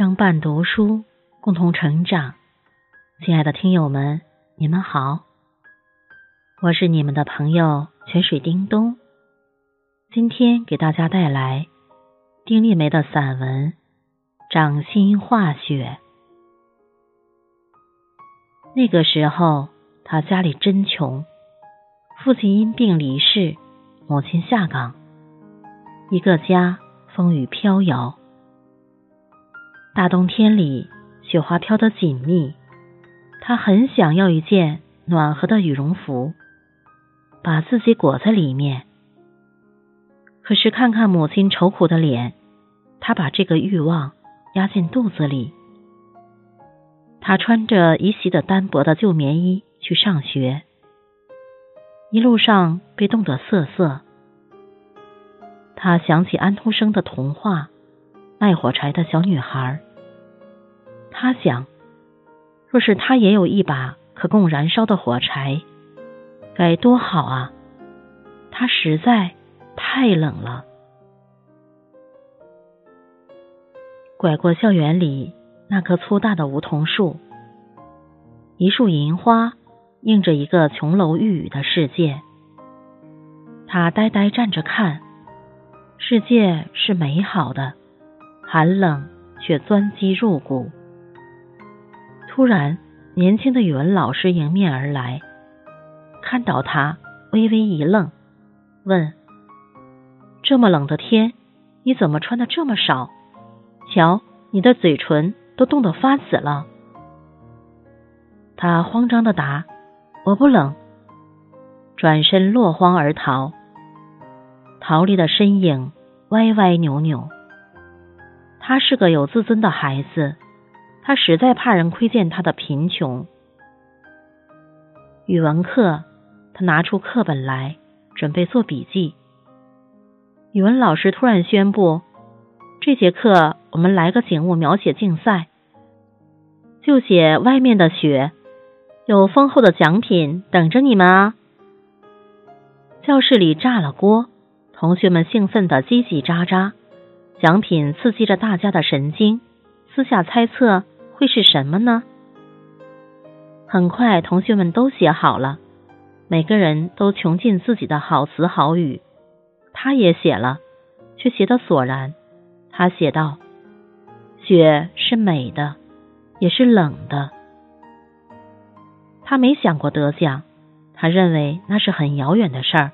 相伴读书，共同成长。亲爱的听友们，你们好，我是你们的朋友泉水叮咚。今天给大家带来丁立梅的散文《掌心化雪》。那个时候，他家里真穷，父亲因病离世，母亲下岗，一个家风雨飘摇。大冬天里，雪花飘得紧密，他很想要一件暖和的羽绒服，把自己裹在里面。可是看看母亲愁苦的脸，他把这个欲望压进肚子里。他穿着一袭的单薄的旧棉衣去上学，一路上被冻得瑟瑟。他想起安徒生的童话。卖火柴的小女孩，他想，若是他也有一把可供燃烧的火柴，该多好啊！他实在太冷了。拐过校园里那棵粗大的梧桐树，一束银花映着一个琼楼玉宇的世界。他呆呆站着看，世界是美好的。寒冷却钻肌入骨。突然，年轻的语文老师迎面而来，看到他，微微一愣，问：“这么冷的天，你怎么穿的这么少？瞧，你的嘴唇都冻得发紫了。”他慌张的答：“我不冷。”转身落荒而逃，逃离的身影歪歪扭扭。他是个有自尊的孩子，他实在怕人窥见他的贫穷。语文课，他拿出课本来准备做笔记。语文老师突然宣布：“这节课我们来个景物描写竞赛，就写外面的雪，有丰厚的奖品等着你们啊！”教室里炸了锅，同学们兴奋的叽叽喳喳。奖品刺激着大家的神经，私下猜测会是什么呢？很快，同学们都写好了，每个人都穷尽自己的好词好语。他也写了，却写得索然。他写道：“雪是美的，也是冷的。”他没想过得奖，他认为那是很遥远的事儿。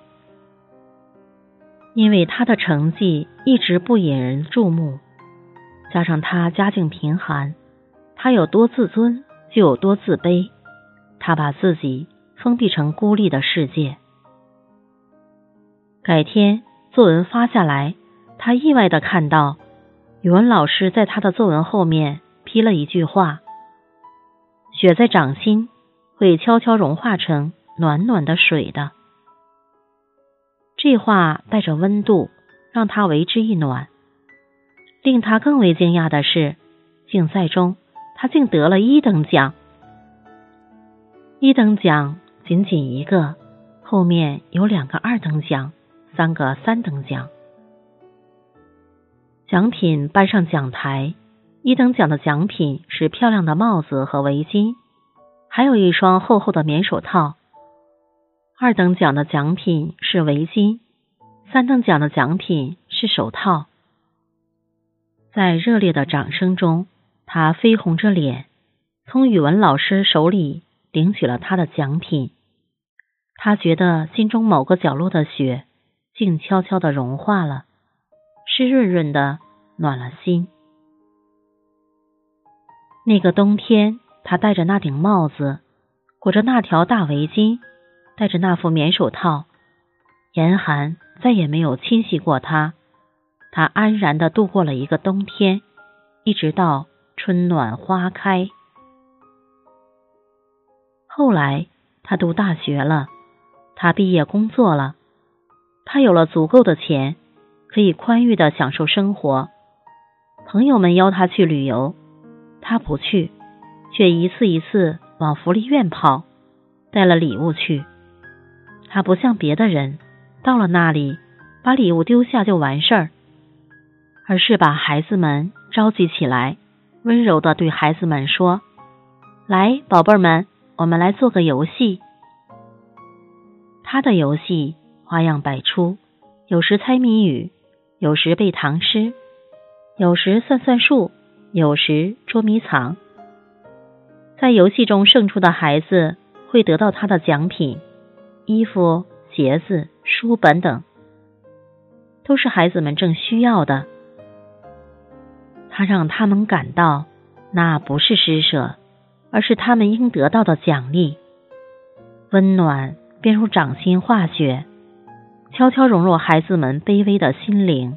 因为他的成绩一直不引人注目，加上他家境贫寒，他有多自尊就有多自卑。他把自己封闭成孤立的世界。改天作文发下来，他意外的看到语文老师在他的作文后面批了一句话：“雪在掌心，会悄悄融化成暖暖的水的。”这话带着温度，让他为之一暖。令他更为惊讶的是，竞赛中他竟得了一等奖。一等奖仅仅一个，后面有两个二等奖，三个三等奖。奖品搬上讲台，一等奖的奖品是漂亮的帽子和围巾，还有一双厚厚的棉手套。二等奖的奖品是围巾，三等奖的奖品是手套。在热烈的掌声中，他绯红着脸，从语文老师手里领取了他的奖品。他觉得心中某个角落的雪静悄悄的融化了，湿润润的，暖了心。那个冬天，他戴着那顶帽子，裹着那条大围巾。戴着那副棉手套，严寒再也没有侵袭过他。他安然的度过了一个冬天，一直到春暖花开。后来他读大学了，他毕业工作了，他有了足够的钱，可以宽裕的享受生活。朋友们邀他去旅游，他不去，却一次一次往福利院跑，带了礼物去。他不像别的人，到了那里把礼物丢下就完事儿，而是把孩子们召集起来，温柔的对孩子们说：“来，宝贝儿们，我们来做个游戏。”他的游戏花样百出，有时猜谜语，有时背唐诗，有时算算数，有时捉迷藏。在游戏中胜出的孩子会得到他的奖品：衣服、鞋子、书本等。都是孩子们正需要的，他让他们感到那不是施舍，而是他们应得到的奖励。温暖便如掌心化雪，悄悄融入孩子们卑微的心灵。